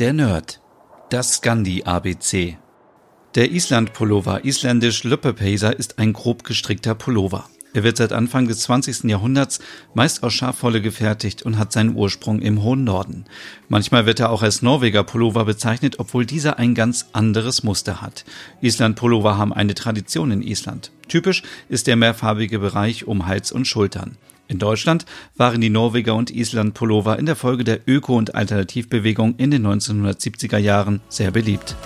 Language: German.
Der Nerd. Das Scandi ABC. Der Island-Pullover, isländisch Löppepeyser, ist ein grob gestrickter Pullover. Er wird seit Anfang des 20. Jahrhunderts meist aus Schafwolle gefertigt und hat seinen Ursprung im hohen Norden. Manchmal wird er auch als Norweger Pullover bezeichnet, obwohl dieser ein ganz anderes Muster hat. Island-Pullover haben eine Tradition in Island. Typisch ist der mehrfarbige Bereich um Hals und Schultern. In Deutschland waren die Norweger und Island Pullover in der Folge der Öko- und Alternativbewegung in den 1970er Jahren sehr beliebt.